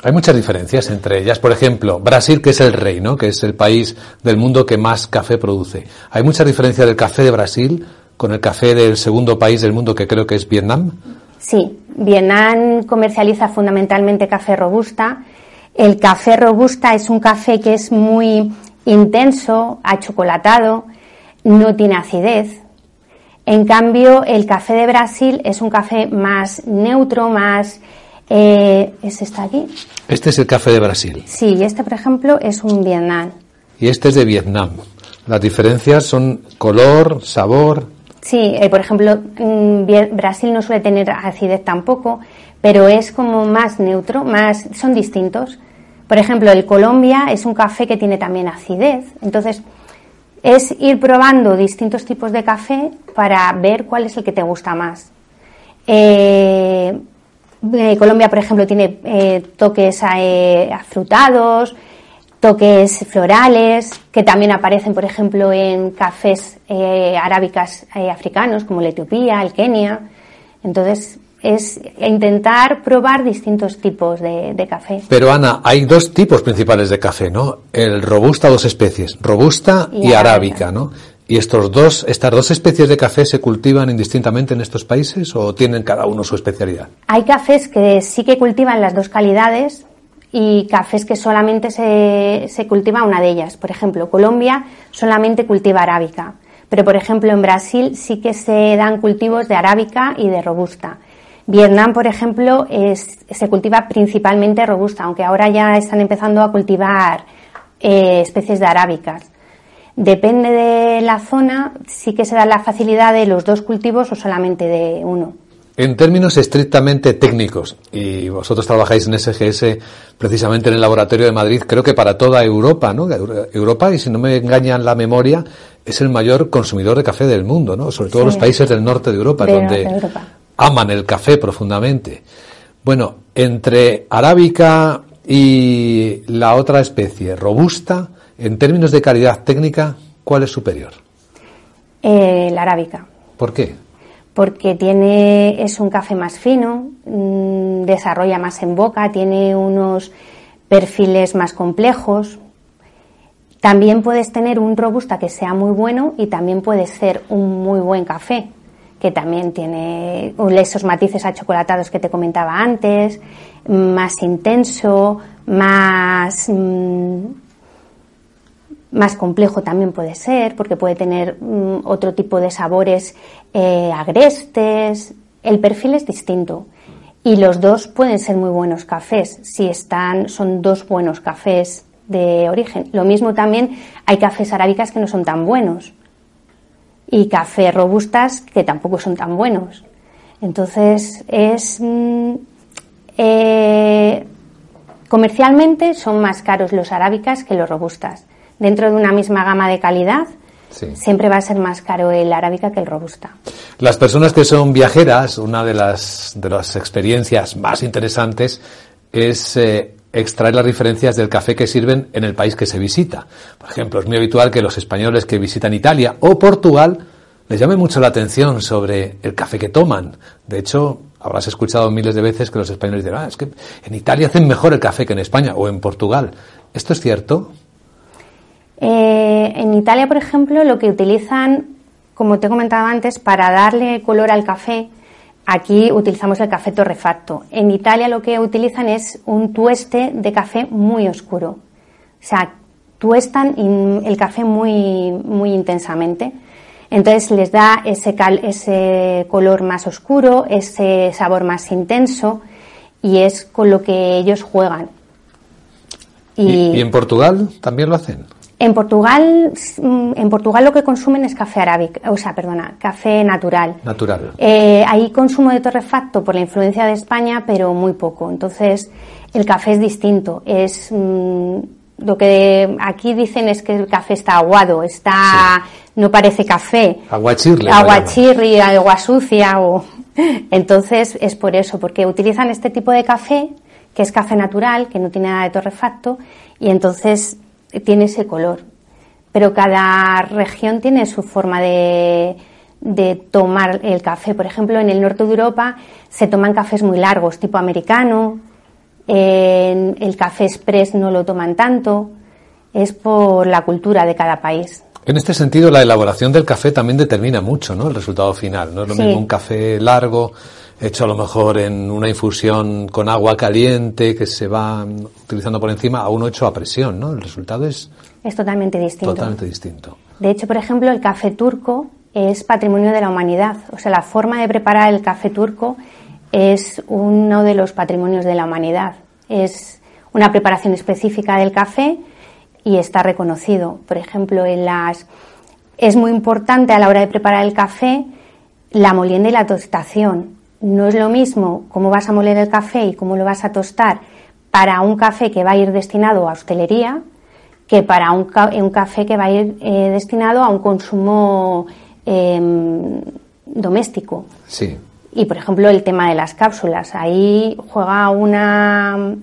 Hay muchas diferencias entre ellas. Por ejemplo, Brasil, que es el rey, ¿no? Que es el país del mundo que más café produce. Hay mucha diferencia del café de Brasil con el café del segundo país del mundo que creo que es Vietnam. Sí, Vietnam comercializa fundamentalmente café robusta. El café robusta es un café que es muy intenso, achocolatado, no tiene acidez. En cambio, el café de Brasil es un café más neutro, más eh, ¿Este está aquí? Este es el café de Brasil. Sí, y este, por ejemplo, es un Vietnam. Y este es de Vietnam. Las diferencias son color, sabor. Sí, eh, por ejemplo, Brasil no suele tener acidez tampoco, pero es como más neutro, más son distintos. Por ejemplo, el Colombia es un café que tiene también acidez, entonces es ir probando distintos tipos de café para ver cuál es el que te gusta más. Eh, eh, Colombia, por ejemplo, tiene eh, toques eh, afrutados, toques florales, que también aparecen, por ejemplo, en cafés arábicas africanos, como la Etiopía, el Kenia. Entonces, es intentar probar distintos tipos de, café. Pero Ana, hay dos tipos principales de café, ¿no? El robusta, dos especies, robusta y, y arábica, ¿no? ¿Y estos dos, estas dos especies de café se cultivan indistintamente en estos países o tienen cada uno su especialidad? Hay cafés que sí que cultivan las dos calidades y cafés que solamente se, se cultiva una de ellas. Por ejemplo, Colombia solamente cultiva arábica, pero por ejemplo en Brasil sí que se dan cultivos de arábica y de robusta. Vietnam, por ejemplo, es, se cultiva principalmente robusta, aunque ahora ya están empezando a cultivar eh, especies de arábicas. Depende de la zona, sí que se da la facilidad de los dos cultivos o solamente de uno. En términos estrictamente técnicos, y vosotros trabajáis en SGS precisamente en el laboratorio de Madrid, creo que para toda Europa, ¿no? Europa, y si no me engañan la memoria, es el mayor consumidor de café del mundo, ¿no? Sobre todo los países del norte de Europa, donde aman el café profundamente. Bueno, entre arábica y la otra especie, robusta, en términos de calidad técnica, ¿cuál es superior? Eh, la arábica. ¿Por qué? Porque tiene, es un café más fino, mm, desarrolla más en boca, tiene unos perfiles más complejos. También puedes tener un robusta que sea muy bueno y también puede ser un muy buen café, que también tiene esos matices achocolatados que te comentaba antes, más intenso, más mm, más complejo también puede ser, porque puede tener mm, otro tipo de sabores eh, agrestes. El perfil es distinto. Y los dos pueden ser muy buenos cafés, si están, son dos buenos cafés de origen. Lo mismo también hay cafés arábicas que no son tan buenos. y cafés robustas que tampoco son tan buenos. Entonces, es. Mm, eh, comercialmente son más caros los arábicas que los robustas. Dentro de una misma gama de calidad, siempre va a ser más caro el arábica que el robusta. Las personas que son viajeras, una de las, de las experiencias más interesantes es eh, extraer las diferencias del café que sirven en el país que se visita. Por ejemplo, es muy habitual que los españoles que visitan Italia o Portugal les llame mucho la atención sobre el café que toman. De hecho, habrás escuchado miles de veces que los españoles dirán, ah, es que en Italia hacen mejor el café que en España o en Portugal. ¿Esto es cierto? Eh, en Italia, por ejemplo, lo que utilizan, como te he comentado antes, para darle color al café, aquí utilizamos el café torrefacto. En Italia lo que utilizan es un tueste de café muy oscuro. O sea, tuestan el café muy, muy intensamente. Entonces les da ese, ese color más oscuro, ese sabor más intenso y es con lo que ellos juegan. ¿Y, en Portugal también lo hacen? En Portugal, mm, en Portugal lo que consumen es café arábico, o sea, perdona, café natural. Natural. Eh, hay consumo de torrefacto por la influencia de España, pero muy poco. Entonces, el café es distinto. Es mm, lo que aquí dicen es que el café está aguado, está no parece café. Aguachirri. Aguachirri, agua sucia o entonces es por eso, porque utilizan este tipo de café que es café natural, que no tiene nada de torrefacto y entonces tiene ese color. Pero cada región tiene su forma de, de tomar el café. Por ejemplo, en el norte de Europa se toman cafés muy largos, tipo americano, en el café express no lo toman tanto, es por la cultura de cada país. En este sentido, la elaboración del café también determina mucho ¿no? el resultado final. No es lo mismo un café largo, hecho a lo mejor en una infusión con agua caliente que se va utilizando por encima, a uno hecho a presión. ¿no? El resultado es, es totalmente distinto. Totalmente distinto. De hecho, por ejemplo, el café turco es patrimonio de la humanidad. O sea, la forma de preparar el café turco es uno de los patrimonios de la humanidad. Es una preparación específica del café y está reconocido. Por ejemplo, en las es muy importante a la hora de preparar el café la molienda y la tostación. No es lo mismo cómo vas a moler el café y cómo lo vas a tostar para un café que va a ir destinado a hostelería que para un, café que va a ir eh, destinado a un consumo em, doméstico. Sí. Y, por ejemplo, el tema de las cápsulas. Ahí juega una...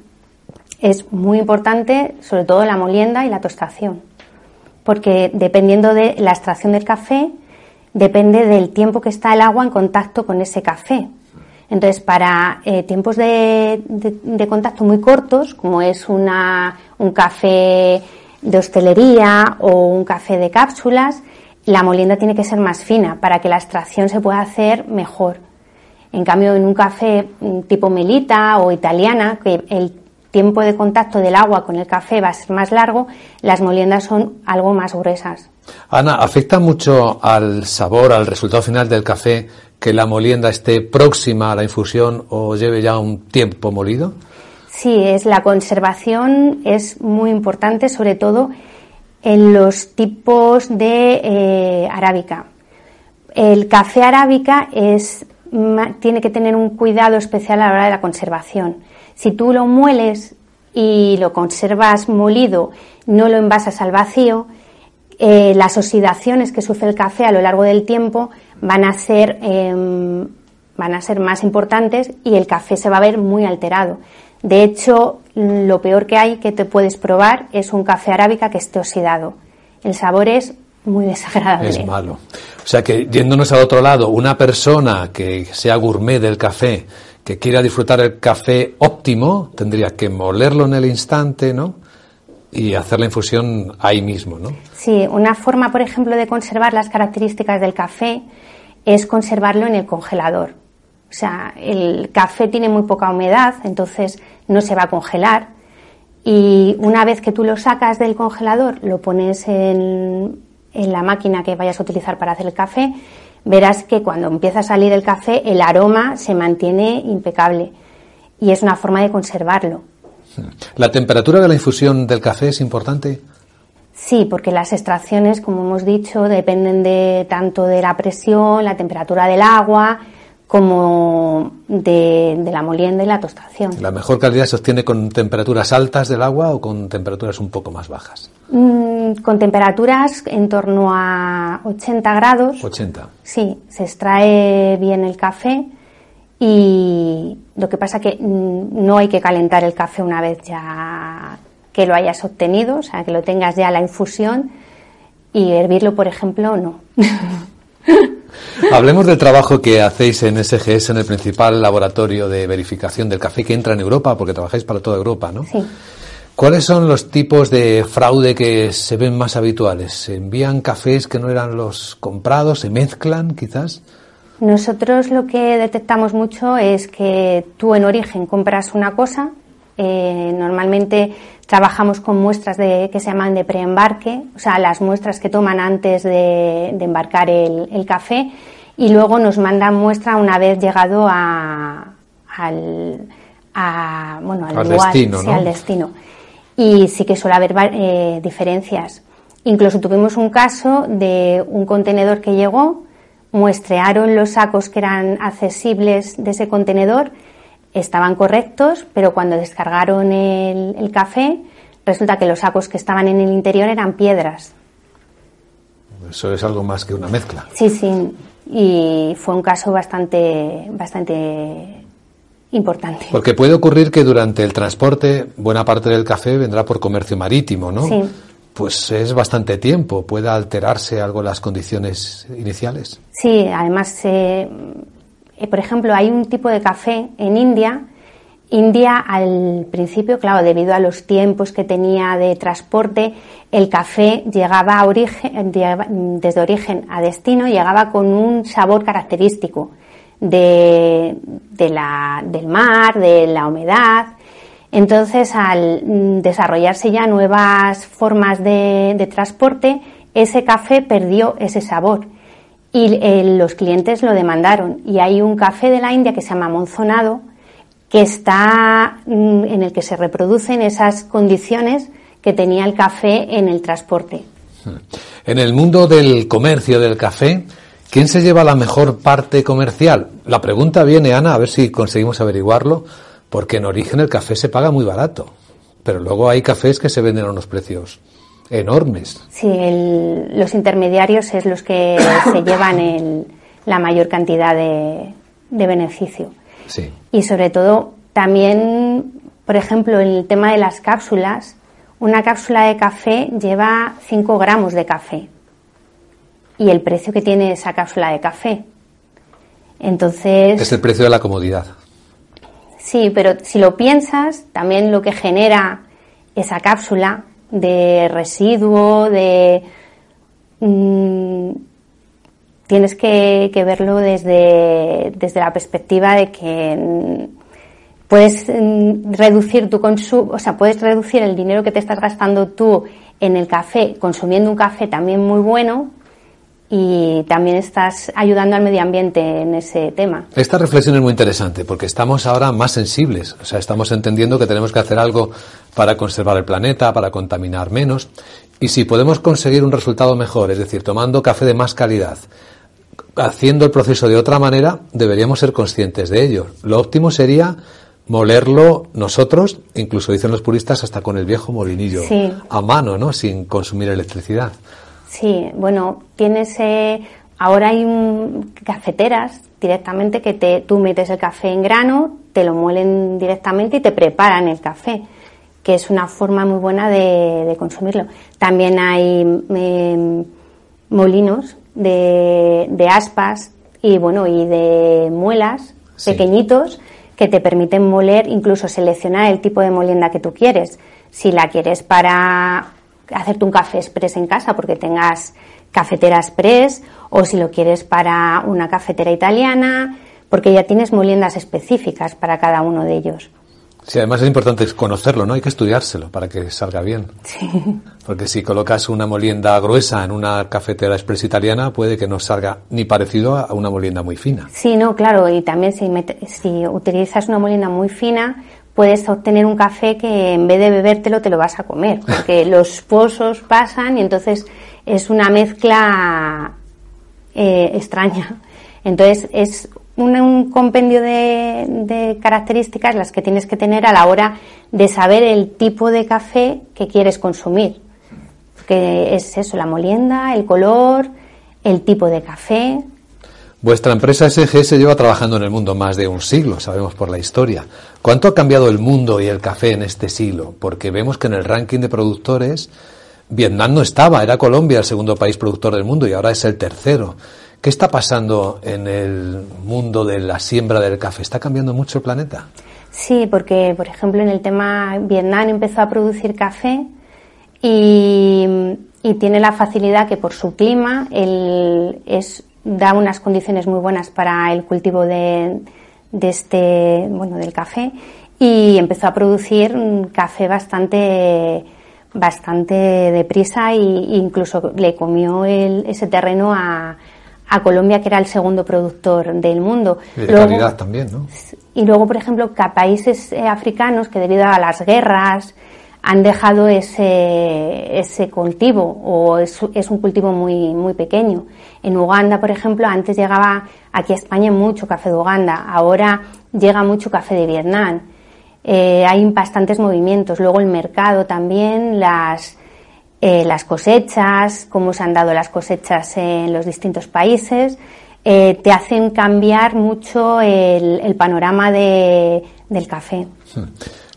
Es muy importante, sobre todo la molienda y la tostación. Porque dependiendo de la extracción del café, depende del tiempo que está el agua en contacto con ese café. Entonces, para eh, tiempos de, de, contacto muy cortos, como es una, un café de hostelería o un café de cápsulas, la molienda tiene que ser más fina para que la extracción se pueda hacer mejor. En cambio, en un café mm, tipo melita o italiana, que el tiempo de contacto del agua con el café va a ser más largo, las moliendas son algo más gruesas. Ana, ¿afecta mucho al sabor, al resultado final del café que la molienda esté próxima a la infusión o lleve ya un tiempo molido? Sí, es la conservación es muy importante, sobre todo en los tipos de eh, arábica. El café arábica es tiene que tener un cuidado especial a la hora de la conservación. Si tú lo mueles y lo conservas molido, no lo envasas al vacío, eh, las oxidaciones que sufre el café a lo largo del tiempo van a ser em, van a ser más importantes y el café se va a ver muy alterado. De hecho, lo peor que hay que te puedes probar es un café arábica que esté oxidado. El sabor es muy desagradable. Es malo. O sea que yéndonos al otro lado, una persona que sea gourmet del café, que quiera disfrutar el café óptimo, tendría que molerlo en el instante, ¿no? Y hacer la infusión ahí mismo, ¿no? Sí, una forma, por ejemplo, de conservar las características del café es conservarlo en el congelador. O sea, el café tiene muy poca humedad, entonces no se va a congelar. Y una vez que tú lo sacas del congelador, lo pones en, en la máquina que vayas a utilizar para hacer el café, verás que cuando empieza a salir el café el aroma se mantiene impecable y es una forma de conservarlo. ¿La temperatura de la infusión del café es importante? Sí, porque las extracciones, como hemos dicho, dependen de tanto de la presión, la temperatura del agua, como de, la molienda y la tostación. ¿La mejor calidad se obtiene con temperaturas altas del agua o con temperaturas un poco más bajas? Mm, con temperaturas en torno a 80 grados. 80. Sí, se extrae bien el café y lo que pasa que mm, no hay que calentar el café una vez ya que lo hayas obtenido, o sea, que lo tengas ya la infusión y hervirlo, por ejemplo, no. Hablemos del trabajo que hacéis en SGS, en el principal laboratorio de verificación del café que entra en Europa, porque trabajáis para toda Europa, ¿no? Sí. ¿Cuáles son los tipos de fraude que se ven más habituales? ¿Se envían cafés que no eran los comprados? ¿Se mezclan, quizás? Nosotros lo que detectamos mucho es que tú en origen compras una cosa, eh, normalmente trabajamos con muestras de, que se llaman de preembarque, o sea, las muestras que toman antes de, embarcar el, café, y luego nos mandan muestra una vez llegado a, al, bueno, al, destino, al destino. Y sí que suele haber eh, diferencias. Incluso tuvimos un caso de un contenedor que llegó, muestrearon los sacos que eran accesibles de ese contenedor, estaban correctos, pero cuando descargaron el, café, resulta que los sacos que estaban en el interior eran piedras. Eso es algo más que una mezcla. Sí, sí, y fue un caso bastante, bastante importante. Porque puede ocurrir que durante el transporte buena parte del café vendrá por comercio marítimo, ¿no? Sí pues es bastante tiempo. ¿Puede alterarse algo las condiciones iniciales? Sí, además, eh, eh, por ejemplo, hay un tipo de café en India. India al principio, claro, debido a los tiempos que tenía de transporte, el café llegaba a origen, desde origen a destino, llegaba con un sabor característico de, del mar, de la humedad, entonces, al mm, desarrollarse ya nuevas formas de, transporte, ese café perdió ese sabor y eh, los clientes lo demandaron. Y hay un café de la India que se llama Monzonado, que está mm, en el que se reproducen esas condiciones que tenía el café en el transporte. En el mundo del comercio del café, ¿quién se lleva la mejor parte comercial? La pregunta viene, Ana, a ver si conseguimos averiguarlo porque en origen el café se paga muy barato, pero luego hay cafés que se venden a unos precios enormes. Sí, los intermediarios es los que se llevan la mayor cantidad de, beneficio. Sí. Y sobre todo, también, por ejemplo, en el tema de las cápsulas, una cápsula de café lleva 5 gramos de café. Y el precio que tiene esa cápsula de café. Entonces. Es el precio de la comodidad. Sí, pero si lo piensas, también lo que genera esa cápsula de residuo, de... Mm, tienes que, verlo desde, desde la perspectiva de que mm, puedes mm, reducir tu consumo, o sea, puedes reducir el dinero que te estás gastando tú en el café, consumiendo un café también muy bueno, y también estás ayudando al medio ambiente en ese tema. Esta reflexión es muy interesante porque estamos ahora más sensibles, o sea, estamos entendiendo que tenemos que hacer algo para conservar el planeta, para contaminar menos, y si podemos conseguir un resultado mejor, es decir, tomando café de más calidad, haciendo el proceso de otra manera, deberíamos ser conscientes de ello. Lo óptimo sería molerlo nosotros, incluso dicen los puristas, hasta con el viejo molinillo a mano, ¿no? Sin consumir electricidad. Sí, bueno, tienes. Eh, ahora hay cafeteras directamente que te, tú metes el café en grano, te lo muelen directamente y te preparan el café, que es una forma muy buena de, consumirlo. También hay em, molinos de, aspas y bueno y de muelas pequeñitos que te permiten moler, incluso seleccionar el tipo de molienda que tú quieres. Si la quieres para hacerte un café express en casa porque tengas cafetera express o si lo quieres para una cafetera italiana porque ya tienes moliendas específicas para cada uno de ellos. Sí, además es importante conocerlo, ¿no? Hay que estudiárselo para que salga bien. Sí. Porque si colocas una molienda gruesa en una cafetera express italiana, puede que no salga ni parecido a una molienda muy fina. Sí, no, claro. Y también si, si utilizas una molienda muy fina, puedes obtener un café que en vez de bebértelo te lo vas a comer, porque los pozos pasan y entonces es una mezcla eh, extraña. Entonces es un, compendio de, de, características las que tienes que tener a la hora de saber el tipo de café que quieres consumir. Que es eso, la molienda, el color, el tipo de café. Vuestra empresa SGS lleva trabajando en el mundo más de un siglo, sabemos por la historia. ¿Cuánto ha cambiado el mundo y el café en este siglo? Porque vemos que en el ranking de productores Vietnam no estaba, era Colombia el segundo país productor del mundo y ahora es el tercero. ¿Qué está pasando en el mundo de la siembra del café? ¿Está cambiando mucho el planeta? Sí, porque, por ejemplo, en el tema Vietnam empezó a producir café y, tiene la facilidad que por su clima es, da unas condiciones muy buenas para el cultivo de, este, bueno, del café y empezó a producir un café bastante bastante deprisa e incluso le comió ese terreno a, a Colombia, que era el segundo productor del mundo. Y de calidad también, ¿no? Y luego, por ejemplo, que países eh, africanos que debido a las guerras han dejado ese, ese cultivo o es, un cultivo muy, muy pequeño. En Uganda, por ejemplo, antes llegaba aquí a España mucho café de Uganda, ahora llega mucho café de Vietnam. Eh, hay bastantes movimientos. Luego el mercado también, las, eh, las cosechas, cómo se han dado las cosechas en los distintos países, eh, te hacen cambiar mucho el, panorama de, del café.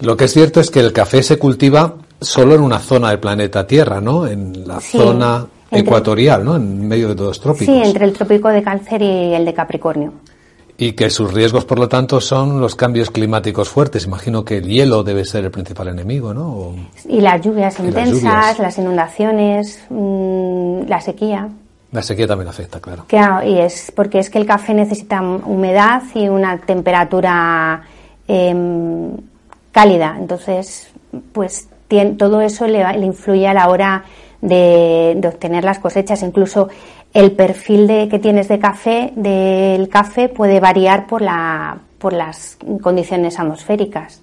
Lo que es cierto es que el café se cultiva solo en una zona del planeta Tierra, ¿no? En la zona ecuatorial, ¿no? En medio de todos los trópicos. Sí, entre el trópico de Cáncer y el de Capricornio. Y que sus riesgos, por lo tanto, son los cambios climáticos fuertes. Imagino que el hielo debe ser el principal enemigo, ¿no? y las lluvias intensas, las, inundaciones, mm, la sequía. La sequía también afecta, claro. Claro, y es porque es que el café necesita humedad y una temperatura em, cálida. Entonces, pues todo eso le, le, influye a la hora de, de obtener las cosechas. Incluso el perfil de, que tienes de café, del café, puede variar por, la, por las condiciones atmosféricas.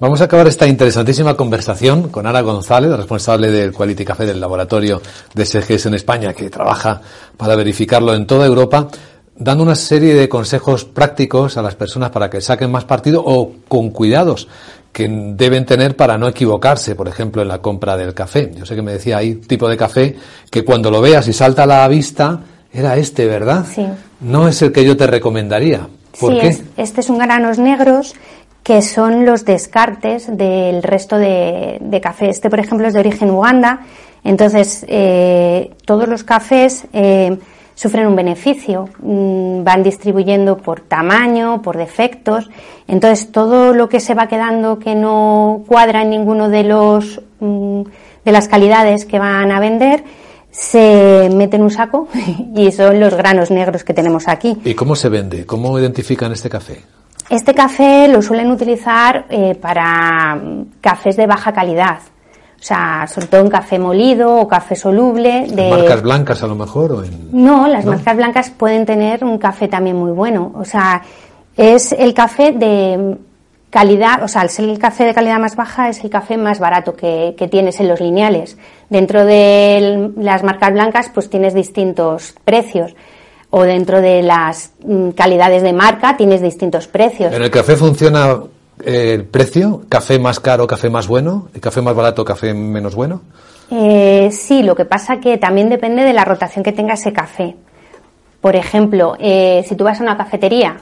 Vamos a acabar esta interesantísima conversación con Ana González, responsable del Quality Café del laboratorio de SGS en España, que trabaja para verificarlo en toda Europa, dando una serie de consejos prácticos a las personas para que saquen más partido o con cuidados que deben tener para no equivocarse, por ejemplo, en la compra del café. Yo sé que me decía, hay tipo de café que cuando lo veas y salta a la vista, era este, ¿verdad? Sí. No es el que yo te recomendaría. ¿Por qué? este es un granos negros que son los descartes del resto de, café. Este, por ejemplo, es de origen Uganda. Entonces, eh, todos los cafés eh, sufren un beneficio, mm, van distribuyendo por tamaño, por defectos, entonces todo lo que se va quedando que no cuadra en ninguno de los mm, de las calidades que van a vender se mete en un saco y son los granos negros que tenemos aquí. ¿Y cómo se vende? ¿Cómo identifican este café? Este café lo suelen utilizar eh, para mm, cafés de baja calidad. O sea, sobre todo en café molido o café soluble. De... ¿Marcas blancas a lo mejor? O en... No, las marcas blancas pueden tener un café también muy bueno. O sea, es el café de calidad, o sea, al ser el café de calidad más baja es el café más barato que, que tienes en los lineales. Dentro de las marcas blancas pues tienes distintos precios o dentro de las mm, calidades de marca tienes distintos precios. ¿En el café funciona el precio? ¿Café más caro, café más bueno? ¿Y café más barato, café menos bueno? Eh, sí, lo que pasa que también depende de la rotación que tenga ese café. Por ejemplo, eh, si tú vas a una cafetería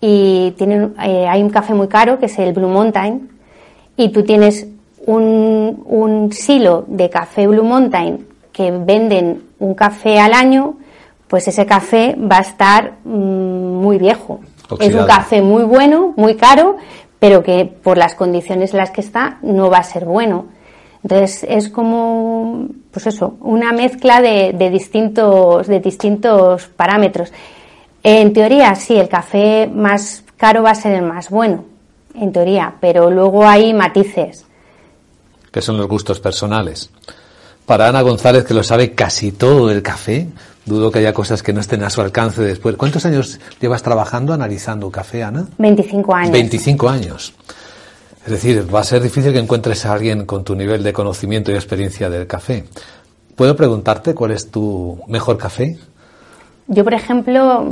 y tienen, eh, hay un café muy caro que es el Blue Mountain y tú tienes un, un silo de café Blue Mountain que venden un café al año, pues ese café va a estar mm, muy viejo. Es un café muy bueno, muy caro, pero que por las condiciones en las que está no va a ser bueno. Entonces es como, pues eso, una mezcla de, distintos, de distintos parámetros. En teoría, sí, el café más caro va a ser el más bueno, en teoría, pero luego hay matices. Que son los gustos personales. Para Ana González, que lo sabe casi todo del café, dudo que haya cosas que no estén a su alcance después. ¿Cuántos años llevas trabajando analizando café, Ana? 25 años. 25 años. Es decir, va a ser difícil que encuentres a alguien con tu nivel de conocimiento y experiencia del café. ¿Puedo preguntarte cuál es tu mejor café? Yo, por ejemplo,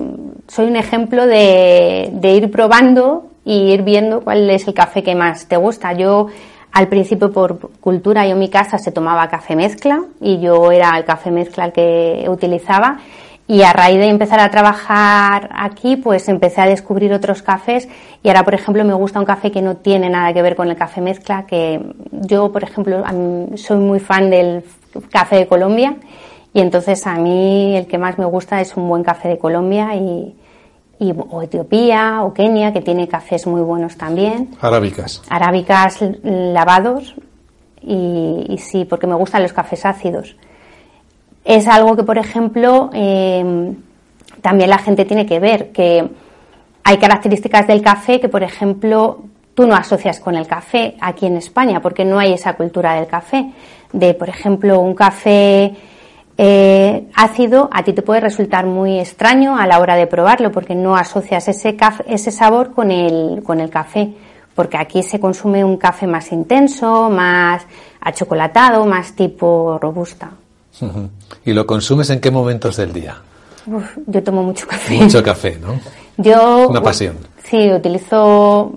soy un ejemplo de, ir probando y ir viendo cuál es el café que más te gusta. Yo, al principio, por cultura, yo en mi casa se tomaba café mezcla y yo era el café mezcla el que utilizaba. Y a raíz de empezar a trabajar aquí, pues empecé a descubrir otros cafés y ahora, por ejemplo, me gusta un café que no tiene nada que ver con el café mezcla, que yo, por ejemplo, soy muy fan del café de Colombia y entonces a mí el que más me gusta es un buen café de Colombia y, o Etiopía o Kenia, que tiene cafés muy buenos también. Arábicas. Arábicas lavados y, y sí, porque me gustan los cafés ácidos es algo que, por ejemplo, em, también la gente tiene que ver, que hay características del café que, por ejemplo, tú no asocias con el café aquí en España, porque no hay esa cultura del café. De, por ejemplo, un café eh, ácido a ti te puede resultar muy extraño a la hora de probarlo, porque no asocias ese, ese sabor con el, con el café. Porque aquí se consume un café más intenso, más achocolatado, más tipo robusta. ¿Y lo consumes en qué momentos del día? yo tomo mucho café. Mucho café, ¿no? Yo. Una pasión. Sí, utilizo.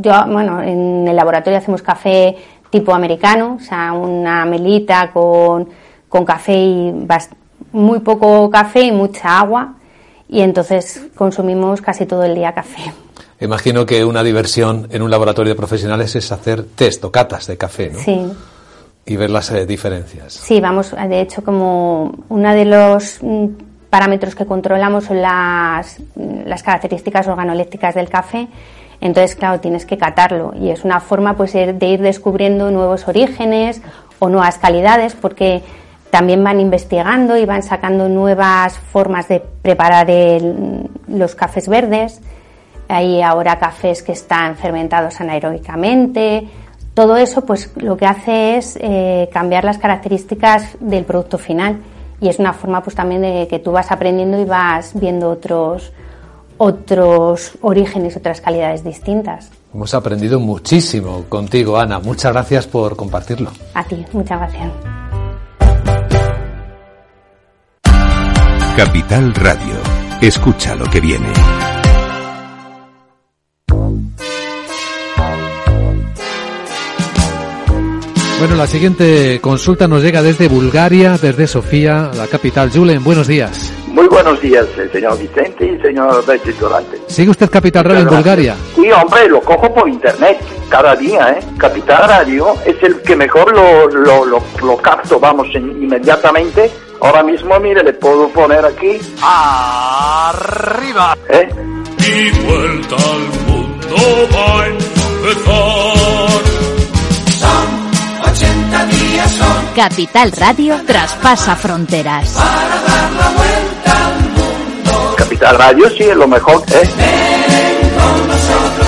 Yo, bueno, en el laboratorio hacemos café tipo americano, o sea, una melita con, con café y muy poco café y mucha agua. Y entonces consumimos casi todo el día café. Imagino que una diversión en un laboratorio de profesionales es hacer test o catas de café, ¿no? Sí y ver las eh, diferencias. Sí, vamos, de hecho, como uno de los mm, parámetros que controlamos son las, mm, las características organolépticas del café. Entonces, claro, tienes que catarlo y es una forma pues de ir descubriendo nuevos orígenes o nuevas calidades porque también van investigando y van sacando nuevas formas de preparar los cafés verdes. Hay ahora cafés que están fermentados anaeróbicamente, todo eso, pues lo que hace es eh, cambiar las características del producto final y es una forma, pues también de que tú vas aprendiendo y vas viendo otros otros orígenes, otras calidades distintas. Hemos aprendido muchísimo contigo, Ana. Muchas gracias por compartirlo. A ti, muchas gracias. Capital Radio. Escucha lo que viene. Bueno, la siguiente consulta nos llega desde Bulgaria, desde Sofía, la capital. Julen, buenos días. Muy buenos días, eh, señor Vicente y señor Durante. ¿Sigue usted Capital Radio en Bulgaria? Sí, hombre, lo cojo por internet cada día, ¿eh? Capital Radio es el que mejor lo, lo, lo, capto, vamos, inmediatamente. Ahora mismo, mire, le puedo poner aquí. ¡Arriba! ¿Eh? Y vuelta al mundo va a empezar. Capital Radio traspasa fronteras. Para dar la vuelta al mundo. Capital Radio sí es lo mejor, ¿eh? Ven con nosotros,